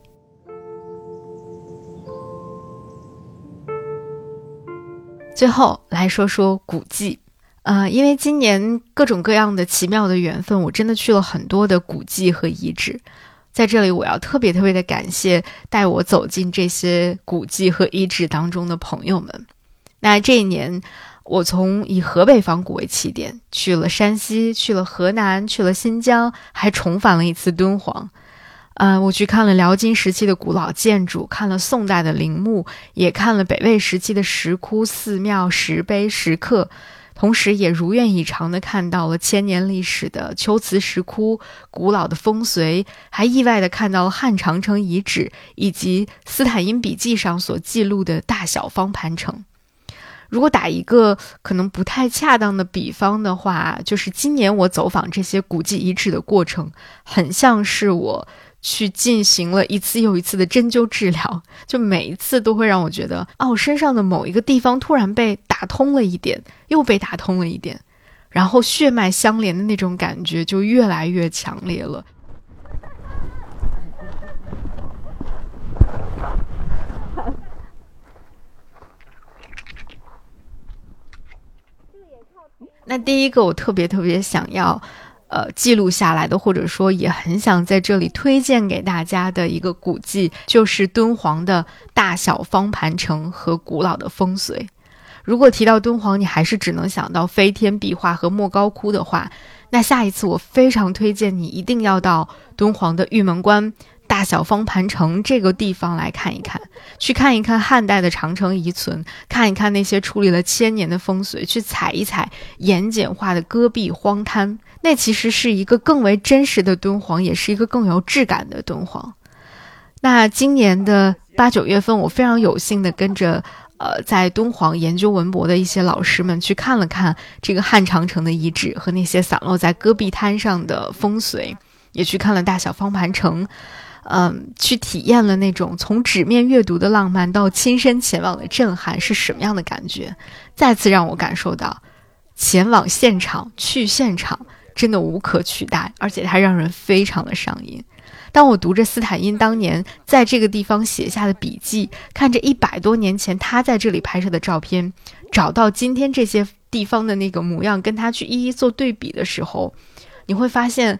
最后来说说古迹，呃，因为今年各种各样的奇妙的缘分，我真的去了很多的古迹和遗址。在这里，我要特别特别的感谢带我走进这些古迹和遗址当中的朋友们。那这一年，我从以河北仿古为起点，去了山西，去了河南，去了新疆，还重返了一次敦煌。嗯，我去看了辽金时期的古老建筑，看了宋代的陵墓，也看了北魏时期的石窟、寺庙、石碑、石刻。同时，也如愿以偿地看到了千年历史的龟兹石窟、古老的风随，还意外地看到了汉长城遗址以及斯坦因笔记上所记录的大小方盘城。如果打一个可能不太恰当的比方的话，就是今年我走访这些古迹遗址的过程，很像是我。去进行了一次又一次的针灸治疗，就每一次都会让我觉得，哦，身上的某一个地方突然被打通了一点，又被打通了一点，然后血脉相连的那种感觉就越来越强烈了。那第一个，我特别特别想要。呃，记录下来的，或者说也很想在这里推荐给大家的一个古迹，就是敦煌的大小方盘城和古老的风随。如果提到敦煌，你还是只能想到飞天壁画和莫高窟的话，那下一次我非常推荐你一定要到敦煌的玉门关。大小方盘城这个地方来看一看，去看一看汉代的长城遗存，看一看那些矗立了千年的风水，去踩一踩盐碱化的戈壁荒滩，那其实是一个更为真实的敦煌，也是一个更有质感的敦煌。那今年的八九月份，我非常有幸的跟着呃在敦煌研究文博的一些老师们去看了看这个汉长城的遗址和那些散落在戈壁滩上的风随，也去看了大小方盘城。嗯，去体验了那种从纸面阅读的浪漫到亲身前往的震撼是什么样的感觉？再次让我感受到，前往现场、去现场真的无可取代，而且它让人非常的上瘾。当我读着斯坦因当年在这个地方写下的笔记，看着一百多年前他在这里拍摄的照片，找到今天这些地方的那个模样，跟他去一一做对比的时候，你会发现。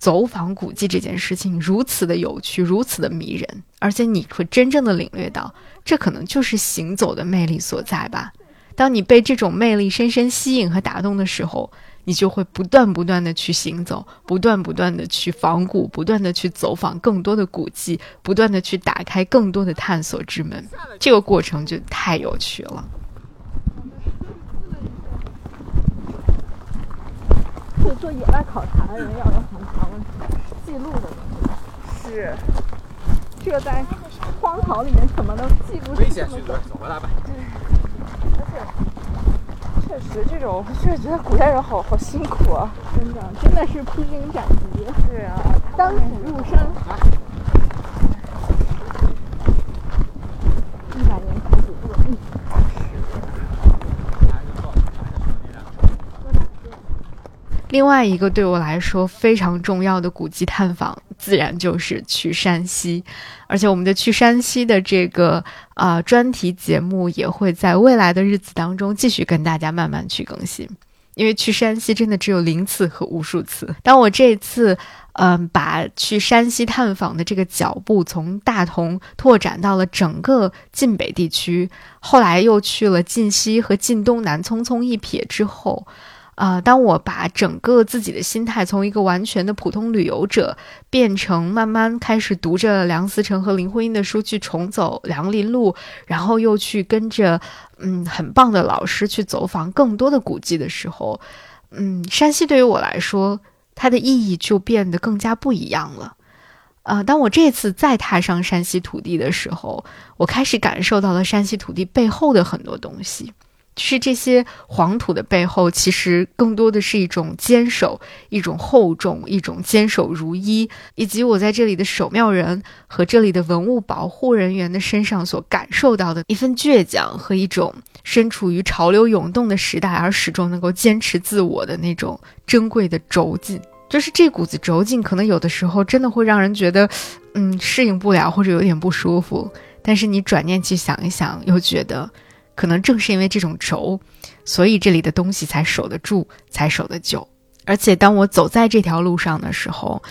走访古迹这件事情如此的有趣，如此的迷人，而且你会真正的领略到，这可能就是行走的魅力所在吧。当你被这种魅力深深吸引和打动的时候，你就会不断不断的去行走，不断不断的去仿古，不断的去走访更多的古迹，不断的去打开更多的探索之门。这个过程就太有趣了。是做野外考察的人要有很长的记录的东西。是，这个在荒草里面怎么能记录危险许多，走吧，大白。而且，确实这种，确实觉得古代人好好辛苦啊，真的，真的是披荆斩棘。对啊，当虎入山。一百年考古不容易。另外一个对我来说非常重要的古迹探访，自然就是去山西，而且我们的去山西的这个啊专题节目也会在未来的日子当中继续跟大家慢慢去更新，因为去山西真的只有零次和无数次。当我这次嗯把去山西探访的这个脚步从大同拓展到了整个晋北地区，后来又去了晋西和晋东南，匆匆一瞥之后。啊！当我把整个自己的心态从一个完全的普通旅游者，变成慢慢开始读着梁思成和林徽因的书去重走梁林路，然后又去跟着嗯很棒的老师去走访更多的古迹的时候，嗯，山西对于我来说，它的意义就变得更加不一样了。啊！当我这次再踏上山西土地的时候，我开始感受到了山西土地背后的很多东西。是这些黄土的背后，其实更多的是一种坚守、一种厚重、一种坚守如一，以及我在这里的守庙人和这里的文物保护人员的身上所感受到的一份倔强和一种身处于潮流涌动的时代而始终能够坚持自我的那种珍贵的轴劲。就是这股子轴劲，可能有的时候真的会让人觉得，嗯，适应不了或者有点不舒服。但是你转念去想一想，又觉得。可能正是因为这种轴，所以这里的东西才守得住，才守得久。而且当我走在这条路上的时候，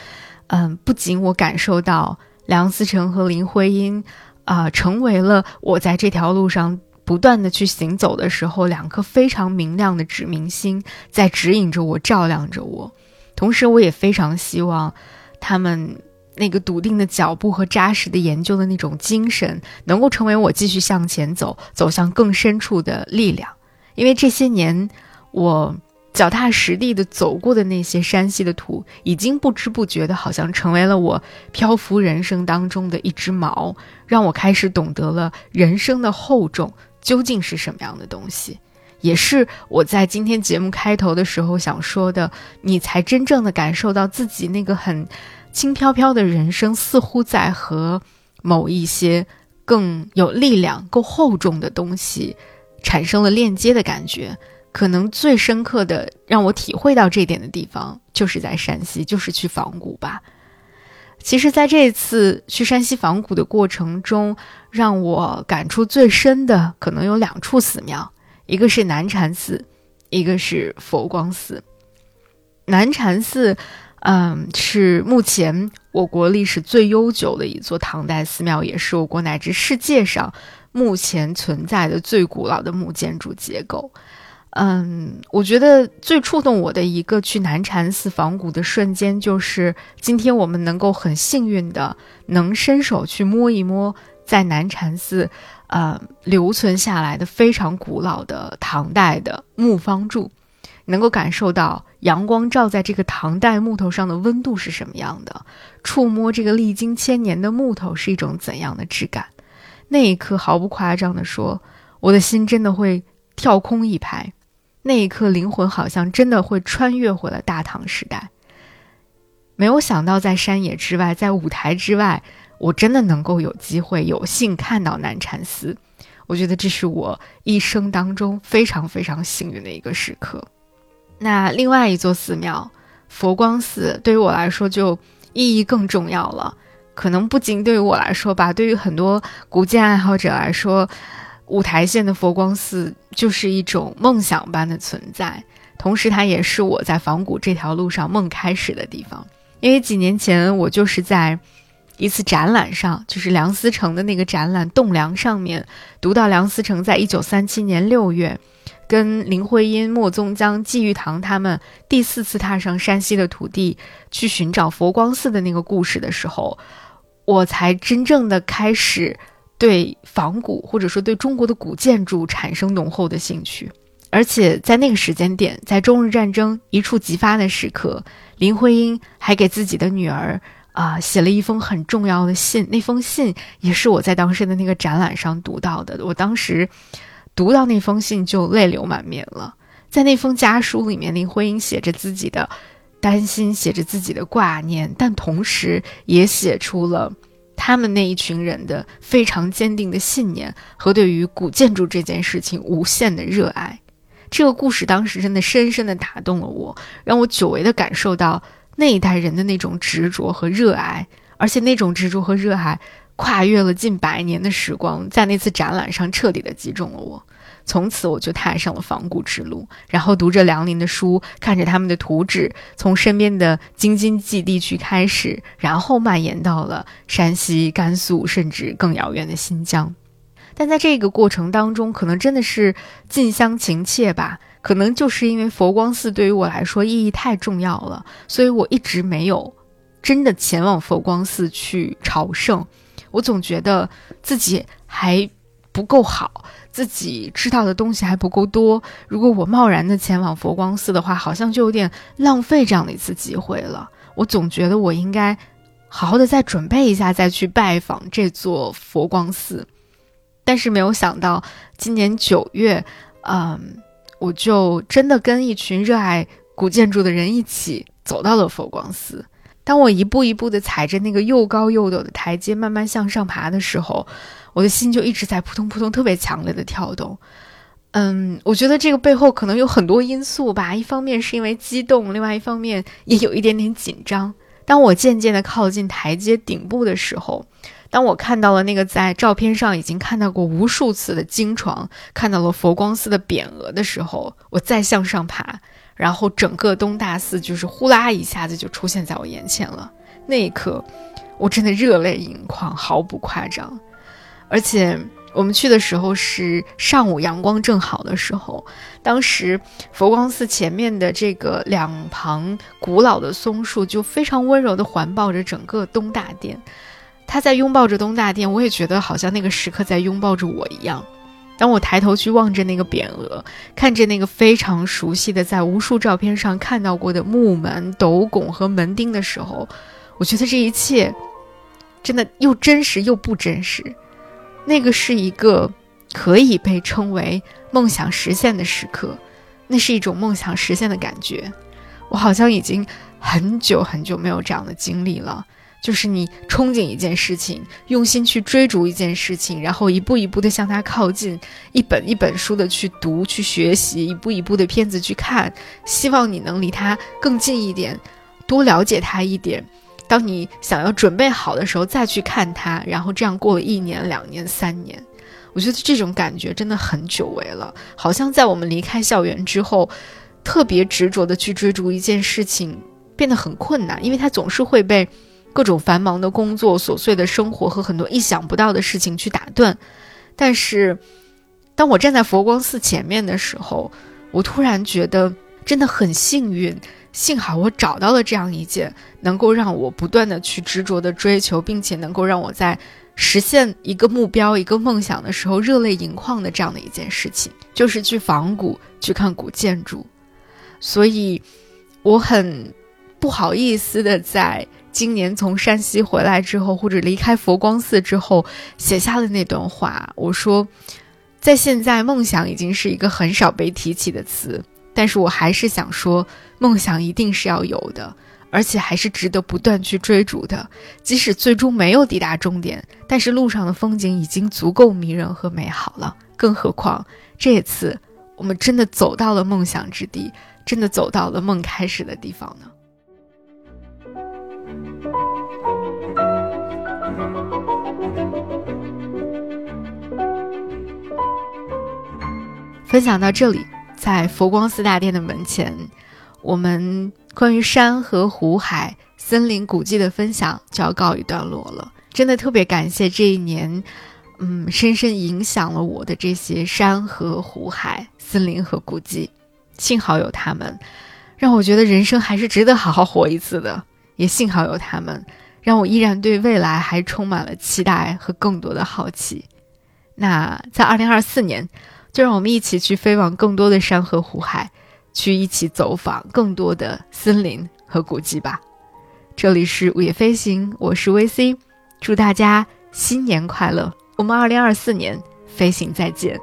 嗯，不仅我感受到梁思成和林徽因，啊，成为了我在这条路上不断的去行走的时候，两颗非常明亮的指明星在指引着我，照亮着我。同时，我也非常希望他们。那个笃定的脚步和扎实的研究的那种精神，能够成为我继续向前走、走向更深处的力量。因为这些年，我脚踏实地的走过的那些山西的土，已经不知不觉的，好像成为了我漂浮人生当中的一只锚，让我开始懂得了人生的厚重究竟是什么样的东西。也是我在今天节目开头的时候想说的，你才真正的感受到自己那个很。轻飘飘的人生似乎在和某一些更有力量、够厚重的东西产生了链接的感觉。可能最深刻的让我体会到这点的地方，就是在山西，就是去仿古吧。其实，在这次去山西仿古的过程中，让我感触最深的可能有两处寺庙，一个是南禅寺，一个是佛光寺。南禅寺。嗯，是目前我国历史最悠久的一座唐代寺庙，也是我国乃至世界上目前存在的最古老的木建筑结构。嗯，我觉得最触动我的一个去南禅寺仿古的瞬间，就是今天我们能够很幸运的能伸手去摸一摸在南禅寺，呃，留存下来的非常古老的唐代的木方柱。能够感受到阳光照在这个唐代木头上的温度是什么样的，触摸这个历经千年的木头是一种怎样的质感？那一刻，毫不夸张地说，我的心真的会跳空一拍，那一刻，灵魂好像真的会穿越回了大唐时代。没有想到，在山野之外，在舞台之外，我真的能够有机会、有幸看到南禅寺。我觉得这是我一生当中非常非常幸运的一个时刻。那另外一座寺庙佛光寺，对于我来说就意义更重要了。可能不仅对于我来说吧，对于很多古建爱好者来说，五台县的佛光寺就是一种梦想般的存在。同时，它也是我在仿古这条路上梦开始的地方。因为几年前，我就是在一次展览上，就是梁思成的那个展览《栋梁》上面，读到梁思成在一九三七年六月，跟林徽因、莫宗江、季玉堂他们第四次踏上山西的土地去寻找佛光寺的那个故事的时候，我才真正的开始对仿古或者说对中国的古建筑产生浓厚的兴趣。而且在那个时间点，在中日战争一触即发的时刻，林徽因还给自己的女儿。啊，写了一封很重要的信，那封信也是我在当时的那个展览上读到的。我当时读到那封信就泪流满面了。在那封家书里面，林徽因写着自己的担心，写着自己的挂念，但同时也写出了他们那一群人的非常坚定的信念和对于古建筑这件事情无限的热爱。这个故事当时真的深深的打动了我，让我久违的感受到。那一代人的那种执着和热爱，而且那种执着和热爱跨越了近百年的时光，在那次展览上彻底的击中了我。从此，我就踏上了仿古之路，然后读着梁林的书，看着他们的图纸，从身边的京津冀地区开始，然后蔓延到了山西、甘肃，甚至更遥远的新疆。但在这个过程当中，可能真的是近乡情怯吧。可能就是因为佛光寺对于我来说意义太重要了，所以我一直没有真的前往佛光寺去朝圣。我总觉得自己还不够好，自己知道的东西还不够多。如果我贸然的前往佛光寺的话，好像就有点浪费这样的一次机会了。我总觉得我应该好好的再准备一下，再去拜访这座佛光寺。但是没有想到，今年九月，嗯。我就真的跟一群热爱古建筑的人一起走到了佛光寺。当我一步一步的踩着那个又高又陡的台阶慢慢向上爬的时候，我的心就一直在扑通扑通特别强烈的跳动。嗯，我觉得这个背后可能有很多因素吧。一方面是因为激动，另外一方面也有一点点紧张。当我渐渐的靠近台阶顶部的时候。当我看到了那个在照片上已经看到过无数次的经床，看到了佛光寺的匾额的时候，我再向上爬，然后整个东大寺就是呼啦一下子就出现在我眼前了。那一刻，我真的热泪盈眶，毫不夸张。而且我们去的时候是上午，阳光正好的时候，当时佛光寺前面的这个两旁古老的松树就非常温柔地环抱着整个东大殿。他在拥抱着东大殿，我也觉得好像那个时刻在拥抱着我一样。当我抬头去望着那个匾额，看着那个非常熟悉的在无数照片上看到过的木门、斗拱和门钉的时候，我觉得这一切真的又真实又不真实。那个是一个可以被称为梦想实现的时刻，那是一种梦想实现的感觉。我好像已经很久很久没有这样的经历了。就是你憧憬一件事情，用心去追逐一件事情，然后一步一步的向它靠近，一本一本书的去读、去学习，一步一步的片子去看，希望你能离它更近一点，多了解它一点。当你想要准备好的时候，再去看它，然后这样过了一年、两年、三年，我觉得这种感觉真的很久违了。好像在我们离开校园之后，特别执着的去追逐一件事情变得很困难，因为它总是会被。各种繁忙的工作、琐碎的生活和很多意想不到的事情去打断，但是，当我站在佛光寺前面的时候，我突然觉得真的很幸运，幸好我找到了这样一件能够让我不断的去执着的追求，并且能够让我在实现一个目标、一个梦想的时候热泪盈眶的这样的一件事情，就是去仿古、去看古建筑。所以，我很不好意思的在。今年从山西回来之后，或者离开佛光寺之后，写下了那段话。我说，在现在，梦想已经是一个很少被提起的词，但是我还是想说，梦想一定是要有的，而且还是值得不断去追逐的。即使最终没有抵达终点，但是路上的风景已经足够迷人和美好了。更何况这次，我们真的走到了梦想之地，真的走到了梦开始的地方呢。分享到这里，在佛光寺大殿的门前，我们关于山河湖海、森林古迹的分享就要告一段落了。真的特别感谢这一年，嗯，深深影响了我的这些山河湖海、森林和古迹。幸好有他们，让我觉得人生还是值得好好活一次的。也幸好有他们，让我依然对未来还充满了期待和更多的好奇。那在二零二四年，就让我们一起去飞往更多的山河湖海，去一起走访更多的森林和古迹吧。这里是午夜飞行，我是 VC，祝大家新年快乐！我们二零二四年飞行再见。